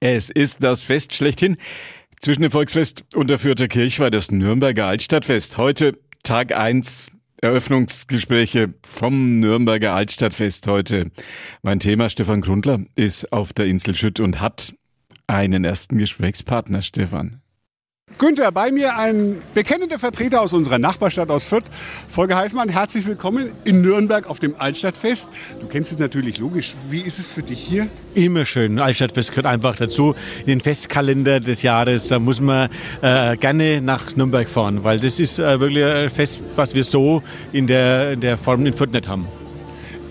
Es ist das Fest schlechthin. Zwischen dem Volksfest und der Fürther Kirchweih das Nürnberger Altstadtfest. Heute Tag 1 Eröffnungsgespräche vom Nürnberger Altstadtfest heute. Mein Thema Stefan Grundler ist auf der Insel Schütt und hat einen ersten Gesprächspartner, Stefan. Günther, bei mir ein bekennender Vertreter aus unserer Nachbarstadt aus Fürth. Volker Heißmann, herzlich willkommen in Nürnberg auf dem Altstadtfest. Du kennst es natürlich logisch. Wie ist es für dich hier? Immer schön. Altstadtfest gehört einfach dazu. In den Festkalender des Jahres, da muss man äh, gerne nach Nürnberg fahren, weil das ist äh, wirklich ein Fest, was wir so in der, in der Form in Fürth nicht haben.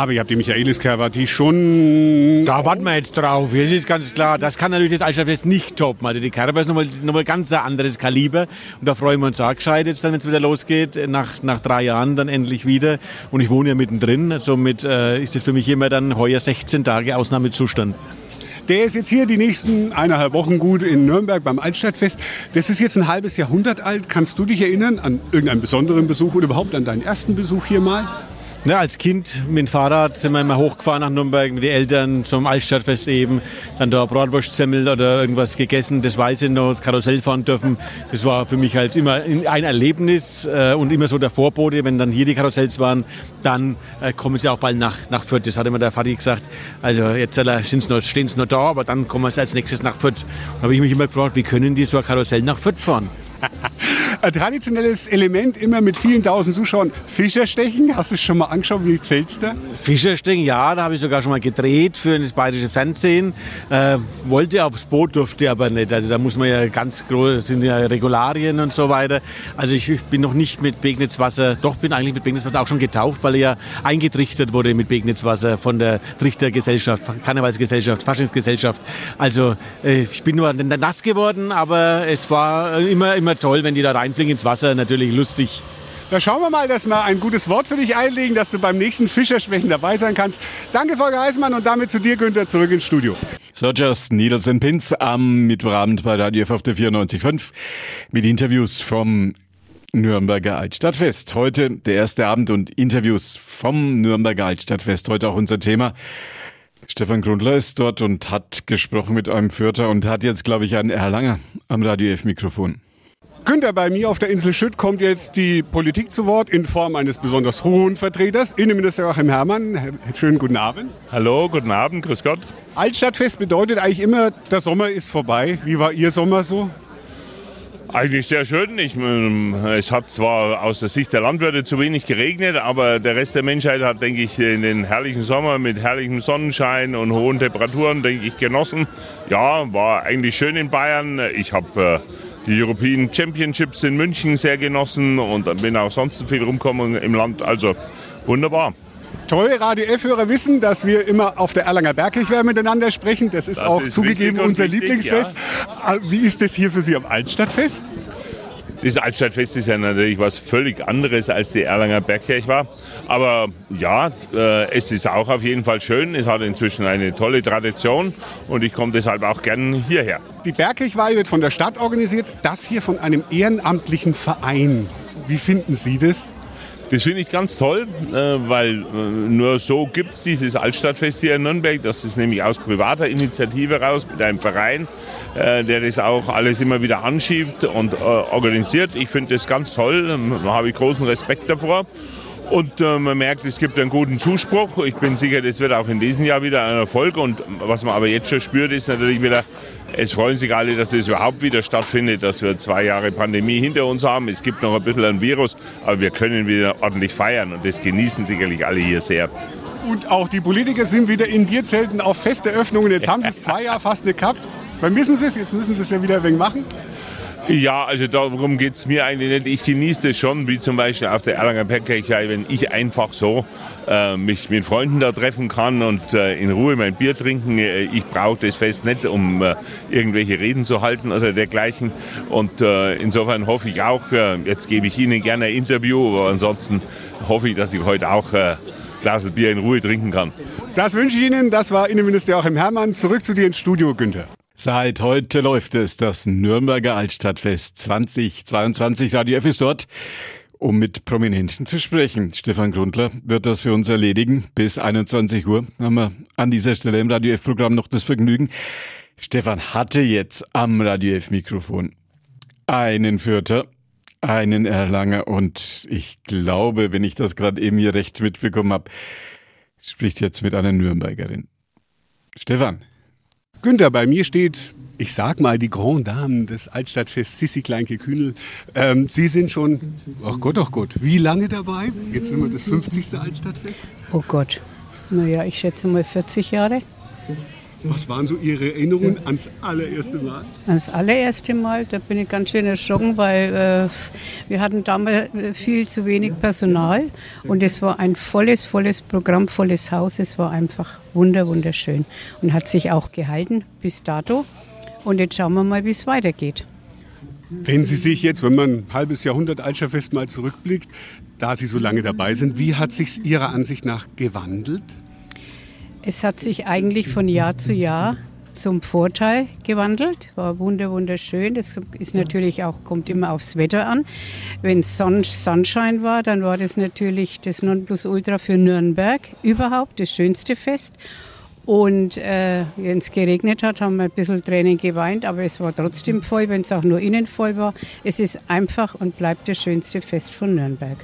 Aber ihr habt die Michaelis-Kerwa, die schon... Da warten wir jetzt drauf. Das ist ganz klar. Das kann natürlich das Altstadtfest nicht toppen. Also die Kerwa ist nochmal, nochmal ganz ein anderes Kaliber. Und da freuen wir uns auch gescheit jetzt dann, wenn es wieder losgeht. Nach, nach drei Jahren dann endlich wieder. Und ich wohne ja mittendrin. Somit äh, ist das für mich immer dann heuer 16 Tage Ausnahmezustand. Der ist jetzt hier die nächsten eineinhalb Wochen gut in Nürnberg beim Altstadtfest. Das ist jetzt ein halbes Jahrhundert alt. Kannst du dich erinnern an irgendeinen besonderen Besuch oder überhaupt an deinen ersten Besuch hier mal? Ja, als Kind mit dem Fahrrad sind wir immer hochgefahren nach Nürnberg mit den Eltern zum Altstadtfest eben. Dann da Bratwurstsemmel oder irgendwas gegessen, das weiß ich noch, Karussell fahren dürfen. Das war für mich halt immer ein Erlebnis äh, und immer so der Vorbote, wenn dann hier die Karussells waren, dann äh, kommen sie auch bald nach, nach Fürth. Das hat immer der Vati gesagt. Also jetzt stehen sie noch da, aber dann kommen sie als nächstes nach Fürth. Da habe ich mich immer gefragt, wie können die so ein Karussell nach Fürth fahren? Ein traditionelles Element, immer mit vielen tausend Zuschauern. Fischerstechen, hast du es schon mal angeschaut? Wie gefällt es dir? Fischerstechen, ja, da habe ich sogar schon mal gedreht für das bayerische Fernsehen. Äh, wollte aufs Boot, durfte aber nicht. Also da muss man ja ganz groß, das sind ja Regularien und so weiter. Also ich, ich bin noch nicht mit Begnitzwasser, doch bin eigentlich mit Begnitzwasser auch schon getauft, weil er ja eingetrichtert wurde mit Begnitzwasser von der Trichtergesellschaft, Karnevalsgesellschaft, Faschingsgesellschaft. Also äh, ich bin nur nass geworden, aber es war immer, immer toll, wenn die da rein reinfliegen ins Wasser, natürlich lustig. Da schauen wir mal, dass wir ein gutes Wort für dich einlegen, dass du beim nächsten Fischerschwächen dabei sein kannst. Danke, Volker Heißmann, und damit zu dir, Günther, zurück ins Studio. So, just Needles and Pins am Mittwochabend bei Radio F auf der 94.5 mit Interviews vom Nürnberger Altstadtfest. Heute der erste Abend und Interviews vom Nürnberger Altstadtfest. Heute auch unser Thema. Stefan Grundler ist dort und hat gesprochen mit einem Fürther und hat jetzt, glaube ich, einen Erlanger am Radio F-Mikrofon. Günther, bei mir auf der Insel Schütt kommt jetzt die Politik zu Wort in Form eines besonders hohen Vertreters, Innenminister Joachim Herrmann. Schönen guten Abend. Hallo, guten Abend, grüß Gott. Altstadtfest bedeutet eigentlich immer, der Sommer ist vorbei. Wie war Ihr Sommer so? Eigentlich sehr schön. Ich, ähm, es hat zwar aus der Sicht der Landwirte zu wenig geregnet, aber der Rest der Menschheit hat, denke ich, in den herrlichen Sommer mit herrlichem Sonnenschein und hohen Temperaturen, denke ich, genossen. Ja, war eigentlich schön in Bayern. Ich habe äh, die European Championships in München sehr genossen und bin auch sonst viel rumgekommen im Land. Also wunderbar. Treue Radio F-Hörer wissen, dass wir immer auf der Erlanger Bergkirchwehr miteinander sprechen. Das ist das auch ist zugegeben unser wichtig, Lieblingsfest. Ja. Wie ist das hier für Sie am Altstadtfest? Das Altstadtfest ist ja natürlich was völlig anderes als die Erlanger Bergkirche war. Aber ja, äh, es ist auch auf jeden Fall schön. Es hat inzwischen eine tolle Tradition und ich komme deshalb auch gern hierher. Die Bergkirchweih wird von der Stadt organisiert, das hier von einem ehrenamtlichen Verein. Wie finden Sie das? Das finde ich ganz toll, äh, weil äh, nur so gibt es dieses Altstadtfest hier in Nürnberg. Das ist nämlich aus privater Initiative raus mit einem Verein, äh, der das auch alles immer wieder anschiebt und organisiert. Ich finde das ganz toll, da habe ich großen Respekt davor. Und äh, man merkt, es gibt einen guten Zuspruch. Ich bin sicher, das wird auch in diesem Jahr wieder ein Erfolg. Und was man aber jetzt schon spürt, ist natürlich wieder, es freuen sich alle, dass es überhaupt wieder stattfindet, dass wir zwei Jahre Pandemie hinter uns haben. Es gibt noch ein bisschen ein Virus, aber wir können wieder ordentlich feiern und das genießen sicherlich alle hier sehr. Und auch die Politiker sind wieder in Bierzelten auf Festeröffnungen. Jetzt haben sie es zwei Jahre fast nicht gehabt. Vermissen sie es? Jetzt müssen sie es ja wieder ein wenig machen. Ja, also darum geht es mir eigentlich nicht. Ich genieße das schon, wie zum Beispiel auf der Erlanger Bergkirche, wenn ich einfach so äh, mich mit Freunden da treffen kann und äh, in Ruhe mein Bier trinken. Äh, ich brauche das Fest nicht, um äh, irgendwelche Reden zu halten oder dergleichen. Und äh, insofern hoffe ich auch, äh, jetzt gebe ich Ihnen gerne ein Interview, aber ansonsten hoffe ich, dass ich heute auch ein Glas Bier in Ruhe trinken kann. Das wünsche ich Ihnen. Das war Innenminister Joachim Herrmann. Zurück zu dir ins Studio, Günther. Seit heute läuft es, das Nürnberger Altstadtfest 2022. Radio F ist dort, um mit Prominenten zu sprechen. Stefan Grundler wird das für uns erledigen. Bis 21 Uhr haben wir an dieser Stelle im Radio F-Programm noch das Vergnügen. Stefan hatte jetzt am Radio F-Mikrofon einen Fürther, einen Erlanger und ich glaube, wenn ich das gerade eben hier recht mitbekommen habe, spricht jetzt mit einer Nürnbergerin. Stefan. Günther, bei mir steht, ich sag mal, die Grand Dame des Altstadtfests, Sissi Kleinke-Kühnel. Ähm, Sie sind schon, ach Gott, ach Gott, wie lange dabei? Jetzt sind wir das 50. Altstadtfest. Oh Gott, naja, ich schätze mal 40 Jahre. Was waren so Ihre Erinnerungen ans allererste Mal? Das allererste Mal, da bin ich ganz schön erschrocken, weil äh, wir hatten damals äh, viel zu wenig Personal und es war ein volles, volles Programm, volles Haus. Es war einfach wunder, wunderschön und hat sich auch gehalten bis dato. Und jetzt schauen wir mal, wie es weitergeht. Wenn Sie sich jetzt, wenn man ein halbes Jahrhundert Altstadtfest mal zurückblickt, da Sie so lange dabei sind, wie hat sich Ihrer Ansicht nach gewandelt? Es hat sich eigentlich von Jahr zu Jahr zum Vorteil gewandelt. War wunder wunderschön. Das ist natürlich auch kommt immer aufs Wetter an. Wenn Son Sunshine war, dann war das natürlich das Nonplusultra für Nürnberg überhaupt das schönste Fest. Und äh, wenn es geregnet hat, haben wir ein bisschen Tränen geweint, aber es war trotzdem voll, wenn es auch nur innen voll war. Es ist einfach und bleibt das schönste Fest von Nürnberg.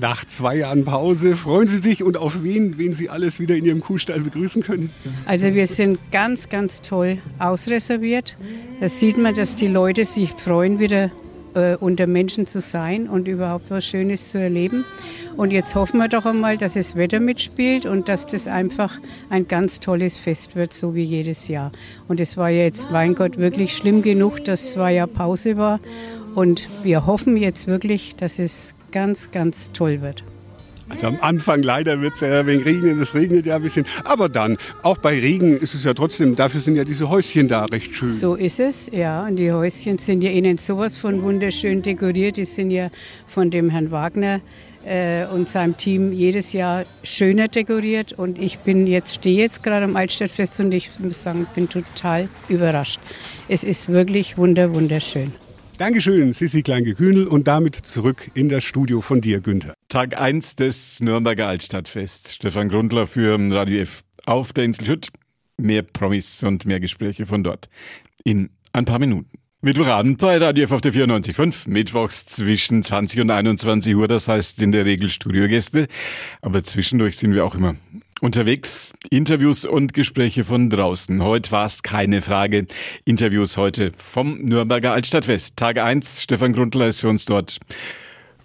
Nach zwei Jahren Pause freuen Sie sich und auf wen, wen Sie alles wieder in Ihrem Kuhstall begrüßen können? Also wir sind ganz, ganz toll ausreserviert. Da sieht man, dass die Leute sich freuen, wieder äh, unter Menschen zu sein und überhaupt was Schönes zu erleben. Und jetzt hoffen wir doch einmal, dass das Wetter mitspielt und dass das einfach ein ganz tolles Fest wird, so wie jedes Jahr. Und es war ja jetzt, mein Gott, wirklich schlimm genug, dass zwei Jahre Pause war. Und wir hoffen jetzt wirklich, dass es ganz, ganz toll wird. Also am Anfang leider wird es ja ein wenig regnen, es regnet ja ein bisschen. Aber dann, auch bei Regen ist es ja trotzdem, dafür sind ja diese Häuschen da recht schön. So ist es, ja. Und die Häuschen sind ja innen sowas von wunderschön dekoriert. Die sind ja von dem Herrn Wagner äh, und seinem Team jedes Jahr schöner dekoriert. Und ich bin jetzt, stehe jetzt gerade am Altstadtfest und ich muss sagen, bin total überrascht. Es ist wirklich wunder, wunderschön. Dankeschön, Sissi Kleingekühnel und damit zurück in das Studio von dir, Günther. Tag 1 des Nürnberger Altstadtfest. Stefan Grundler für Radio F auf der Insel Schütt. Mehr Promis und mehr Gespräche von dort in ein paar Minuten. Mittwochabend bei Radio F auf der 94.5, mittwochs zwischen 20 und 21 Uhr, das heißt in der Regel Studiogäste. Aber zwischendurch sind wir auch immer unterwegs. Interviews und Gespräche von draußen. Heute war es keine Frage. Interviews heute vom Nürnberger Altstadtfest. Tag 1, Stefan Grundler ist für uns dort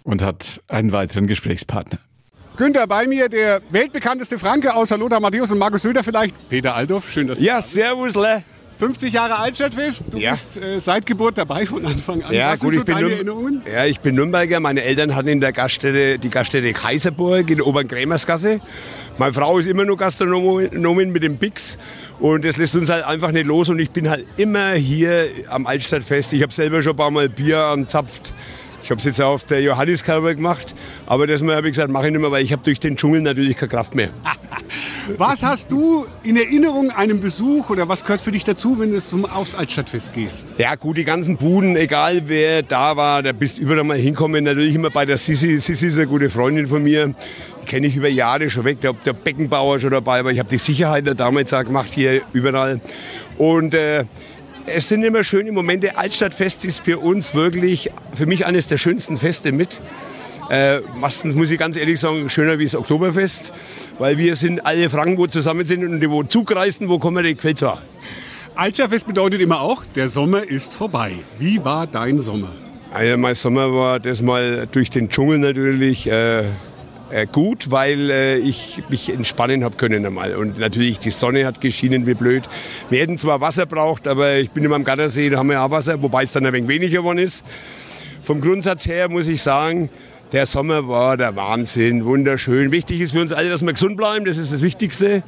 und hat einen weiteren Gesprächspartner. Günther, bei mir der weltbekannteste Franke außer Lothar Matthäus und Markus Söder vielleicht. Peter Aldorf, schön, dass du Ja, servus, Le. 50 Jahre Altstadtfest, du Ja. bist äh, seit Geburt dabei von Anfang an. Ja, Was gut, sind so ich bin, deine Nürn- Erinnerungen? ja, ich bin Nürnberger. Meine Eltern hatten in der Gaststätte die Gaststätte Kaiserburg in der Oberen Krämersgasse. Meine Frau ist immer nur Gastronomin mit dem Bix und das lässt uns halt einfach nicht los. Und ich bin halt immer hier am Altstadtfest. Ich habe selber schon ein paar Mal Bier anzapft. Ich habe es jetzt auf der Johanniskalber gemacht, aber das habe ich gesagt, mache ich nicht mehr, weil ich habe durch den Dschungel natürlich keine Kraft mehr. Was hast du in Erinnerung einem Besuch oder was gehört für dich dazu, wenn du zum Altstadtfest gehst? Ja gut, die ganzen Buden, egal wer da war, da bist überall mal hinkommen. Natürlich immer bei der Sissi. Sissi ist eine gute Freundin von mir. Die kenne ich über Jahre schon weg. Der, der Beckenbauer schon dabei war. Ich habe die Sicherheit da damals gemacht hier überall. Und äh, es sind immer schöne Momente. Altstadtfest ist für uns wirklich, für mich eines der schönsten Feste mit. Äh, meistens muss ich ganz ehrlich sagen, schöner wie das Oktoberfest, weil wir sind alle Franken, wo zusammen sind und die wo zugreisen, wo kommen die gefällt zwar. Altstadtfest bedeutet immer auch, der Sommer ist vorbei. Wie war dein Sommer? Also mein Sommer war das mal durch den Dschungel natürlich äh, äh, gut, weil äh, ich mich entspannen habe können einmal. Und natürlich die Sonne hat geschienen wie blöd. Wir hätten zwar Wasser braucht, aber ich bin immer am Gattersee, da haben wir auch Wasser, wobei es dann ein wenig weniger geworden ist. Vom Grundsatz her muss ich sagen, der Sommer war der Wahnsinn, wunderschön. Wichtig ist für uns alle, dass wir gesund bleiben, das ist das Wichtigste.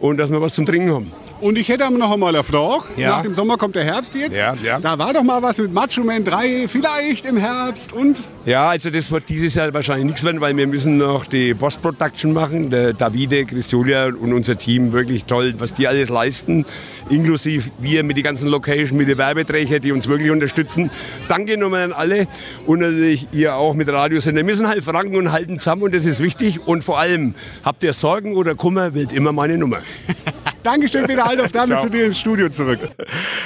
Und dass wir was zum Trinken haben. Und ich hätte noch einmal eine Frage. Ja. Nach dem Sommer kommt der Herbst jetzt. Ja, ja. Da war doch mal was mit Macho Man 3, vielleicht im Herbst und Ja, also das wird dieses Jahr wahrscheinlich nichts werden, weil wir müssen noch die Post-Production machen. Der Davide, Christolia und unser Team, wirklich toll, was die alles leisten. Inklusive wir mit den ganzen Location, mit den Werbeträgern, die uns wirklich unterstützen. Danke nochmal an alle und natürlich ihr auch mit Radiosender. Wir müssen halt franken und halten zusammen und das ist wichtig. Und vor allem, habt ihr Sorgen oder Kummer, wählt immer meine Nummer. Dankeschön, Peter Althoff, damit Ciao. zu dir ins Studio zurück.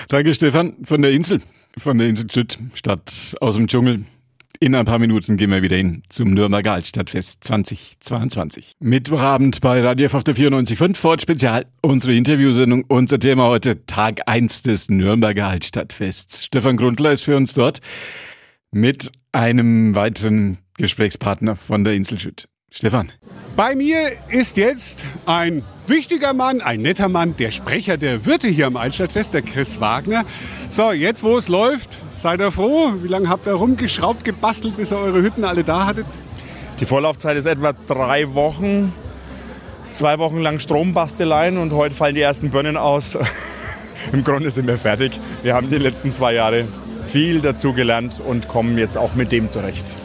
Danke, Stefan, von der Insel, von der Insel Schütt, Stadt aus dem Dschungel. In ein paar Minuten gehen wir wieder hin zum Nürnberger Altstadtfest 2022. Mittwochabend bei Radio F auf der 94.5 Ford Spezial. Unsere Interviewsendung. Unser Thema heute Tag 1 des Nürnberger Altstadtfests. Stefan Grundler ist für uns dort mit einem weiteren Gesprächspartner von der Insel Schütt. Stefan. Bei mir ist jetzt ein wichtiger Mann, ein netter Mann, der Sprecher der Wirte hier am Altstadtfest, der Chris Wagner. So, jetzt wo es läuft, Seid ihr froh? Wie lange habt ihr rumgeschraubt, gebastelt, bis ihr eure Hütten alle da hattet? Die Vorlaufzeit ist etwa drei Wochen. Zwei Wochen lang Strombasteleien und heute fallen die ersten Birnen aus. Im Grunde sind wir fertig. Wir haben die letzten zwei Jahre viel dazu gelernt und kommen jetzt auch mit dem zurecht.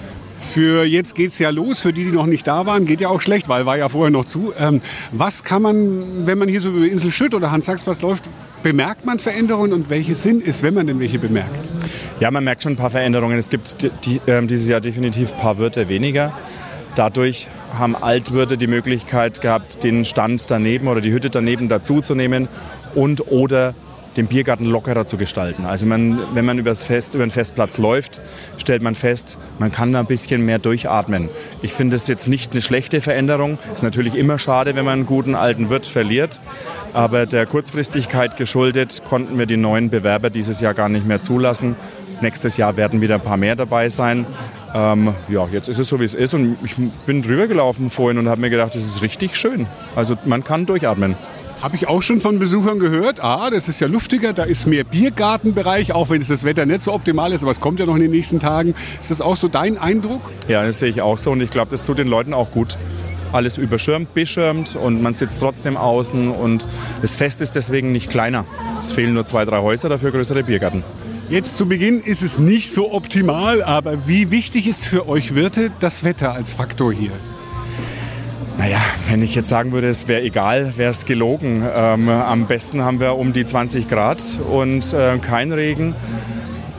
Für jetzt geht es ja los. Für die, die noch nicht da waren, geht ja auch schlecht, weil war ja vorher noch zu. Ähm, was kann man, wenn man hier so über Insel Schütt oder Hans Sachs läuft, bemerkt man Veränderungen und welche Sinn ist, wenn man denn welche bemerkt? Ja, man merkt schon ein paar Veränderungen. Es gibt die, die, äh, dieses Jahr definitiv ein paar Wirte weniger. Dadurch haben Altwirte die Möglichkeit gehabt, den Stand daneben oder die Hütte daneben dazuzunehmen und oder den Biergarten lockerer zu gestalten. Also man, wenn man übers Fest, über den Festplatz läuft, stellt man fest, man kann da ein bisschen mehr durchatmen. Ich finde es jetzt nicht eine schlechte Veränderung. Ist natürlich immer schade, wenn man einen guten alten Wirt verliert. Aber der Kurzfristigkeit geschuldet konnten wir die neuen Bewerber dieses Jahr gar nicht mehr zulassen. Nächstes Jahr werden wieder ein paar mehr dabei sein. Ähm, ja, jetzt ist es so, wie es ist. Und ich bin drüber gelaufen vorhin und habe mir gedacht, das ist richtig schön. Also man kann durchatmen. Habe ich auch schon von Besuchern gehört. Ah, das ist ja luftiger, da ist mehr Biergartenbereich, auch wenn es das Wetter nicht so optimal ist, aber es kommt ja noch in den nächsten Tagen. Ist das auch so dein Eindruck? Ja, das sehe ich auch so und ich glaube, das tut den Leuten auch gut. Alles überschirmt, beschirmt und man sitzt trotzdem außen und das Fest ist deswegen nicht kleiner. Es fehlen nur zwei, drei Häuser, dafür größere Biergärten. Jetzt zu Beginn ist es nicht so optimal, aber wie wichtig ist für euch Wirte das Wetter als Faktor hier? Naja, wenn ich jetzt sagen würde, es wäre egal, wäre es gelogen. Ähm, am besten haben wir um die 20 Grad und äh, kein Regen.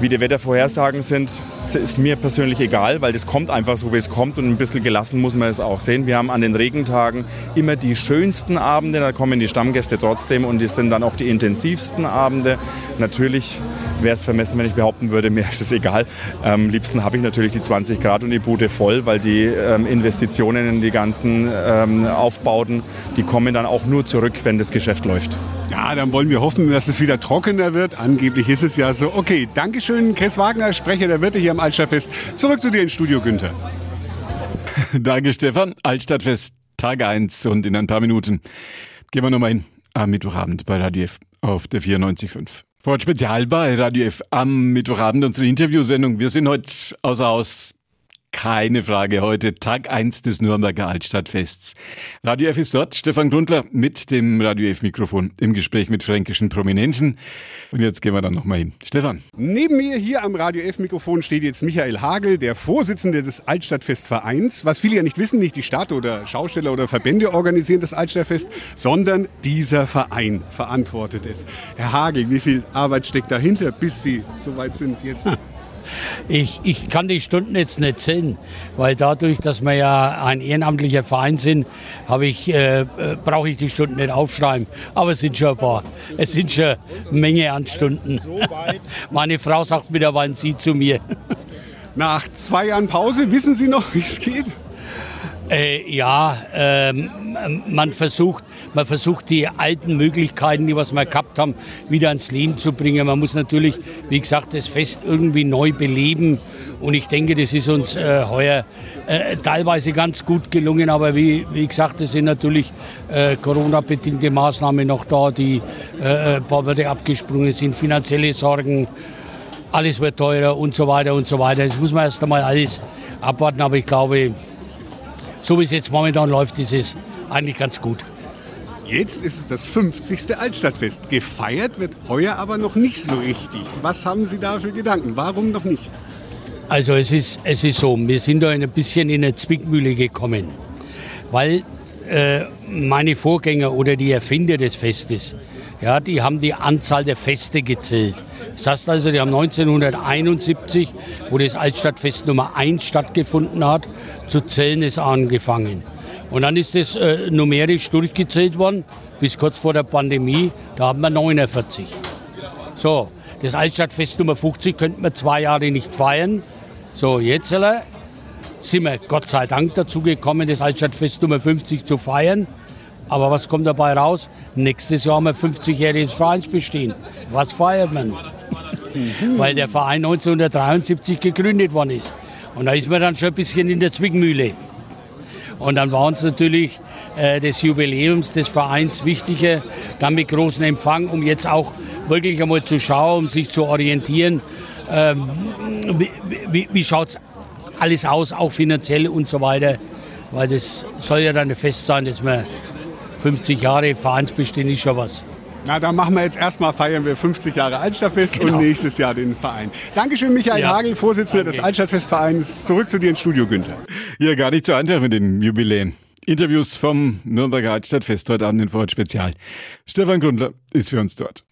Wie die Wettervorhersagen sind, ist mir persönlich egal, weil das kommt einfach so, wie es kommt und ein bisschen gelassen muss man es auch sehen. Wir haben an den Regentagen immer die schönsten Abende, da kommen die Stammgäste trotzdem und die sind dann auch die intensivsten Abende. Natürlich wäre es vermessen, wenn ich behaupten würde, mir ist es egal. Am liebsten habe ich natürlich die 20 Grad und die Bude voll, weil die ähm, Investitionen in die ganzen ähm, Aufbauten, die kommen dann auch nur zurück, wenn das Geschäft läuft. Ja, dann wollen wir hoffen, dass es wieder trockener wird. Angeblich ist es ja so. Okay, Dankeschön, Chris Wagner, Sprecher der Wirte hier am Altstadtfest. Zurück zu dir ins Studio, Günther. Danke, Stefan. Altstadtfest, Tag 1 und in ein paar Minuten gehen wir nochmal hin am Mittwochabend bei Radio F auf der 94.5. Fort Spezial bei Radio F am Mittwochabend unsere Interviewsendung. Wir sind heute außer Haus keine Frage heute, Tag 1 des Nürnberger Altstadtfests. Radio F ist dort, Stefan Grundler mit dem Radio F-Mikrofon im Gespräch mit fränkischen Prominenten. Und jetzt gehen wir dann nochmal hin. Stefan. Neben mir hier am Radio F-Mikrofon steht jetzt Michael Hagel, der Vorsitzende des Altstadtfestvereins. Was viele ja nicht wissen, nicht die Stadt oder Schausteller oder Verbände organisieren das Altstadtfest, sondern dieser Verein verantwortet es. Herr Hagel, wie viel Arbeit steckt dahinter, bis Sie soweit sind jetzt? Ich, ich kann die Stunden jetzt nicht zählen, weil dadurch, dass wir ja ein ehrenamtlicher Verein sind, ich, äh, äh, brauche ich die Stunden nicht aufschreiben. Aber es sind schon ein paar. Es sind schon eine Menge an Stunden. Meine Frau sagt mittlerweile sie zu mir. Nach zwei Jahren Pause, wissen Sie noch, wie es geht? Äh, ja, ähm, man versucht, man versucht die alten Möglichkeiten, die was wir gehabt haben, wieder ans Leben zu bringen. Man muss natürlich, wie gesagt, das Fest irgendwie neu beleben. Und ich denke, das ist uns äh, heuer äh, teilweise ganz gut gelungen. Aber wie, wie gesagt, es sind natürlich äh, Corona-bedingte Maßnahmen noch da, die äh, ein paar Wörter abgesprungen sind, finanzielle Sorgen, alles wird teurer und so weiter und so weiter. Das muss man erst einmal alles abwarten. Aber ich glaube, so wie es jetzt momentan läuft, ist es eigentlich ganz gut. Jetzt ist es das 50. Altstadtfest. Gefeiert wird heuer aber noch nicht so richtig. Was haben Sie da für Gedanken? Warum noch nicht? Also es ist, es ist so, wir sind da ein bisschen in eine Zwickmühle gekommen, weil äh, meine Vorgänger oder die Erfinder des Festes, ja, die haben die Anzahl der Feste gezählt. Das heißt also, die haben 1971, wo das Altstadtfest Nummer 1 stattgefunden hat, zu zählen ist angefangen. Und dann ist das äh, numerisch durchgezählt worden, bis kurz vor der Pandemie, da haben wir 49. So, das Altstadtfest Nummer 50 könnten wir zwei Jahre nicht feiern. So, jetzt äh, sind wir Gott sei Dank dazu gekommen, das Altstadtfest Nummer 50 zu feiern. Aber was kommt dabei raus? Nächstes Jahr haben wir 50-jähriges Vereinsbestehen. Was feiert man? Weil der Verein 1973 gegründet worden ist. Und da ist man dann schon ein bisschen in der Zwickmühle. Und dann war uns natürlich äh, des Jubiläums des Vereins wichtiger, dann mit großem Empfang, um jetzt auch wirklich einmal zu schauen, um sich zu orientieren, ähm, wie, wie, wie schaut es alles aus, auch finanziell und so weiter. Weil das soll ja dann fest sein, dass man 50 Jahre Vereinsbestehen ist schon was. Na, dann machen wir jetzt erstmal, feiern wir 50 Jahre Altstadtfest Genau. und nächstes Jahr den Verein. Dankeschön, Michael Ja. Hagel, Vorsitzender Danke. des Altstadtfestvereins. Zurück zu dir ins Studio, Günther. Ja, gar nicht so einfach mit den Jubiläen. Interviews vom Nürnberger Altstadtfest heute Abend in Vorort Spezial. Stefan Grundler ist für uns dort.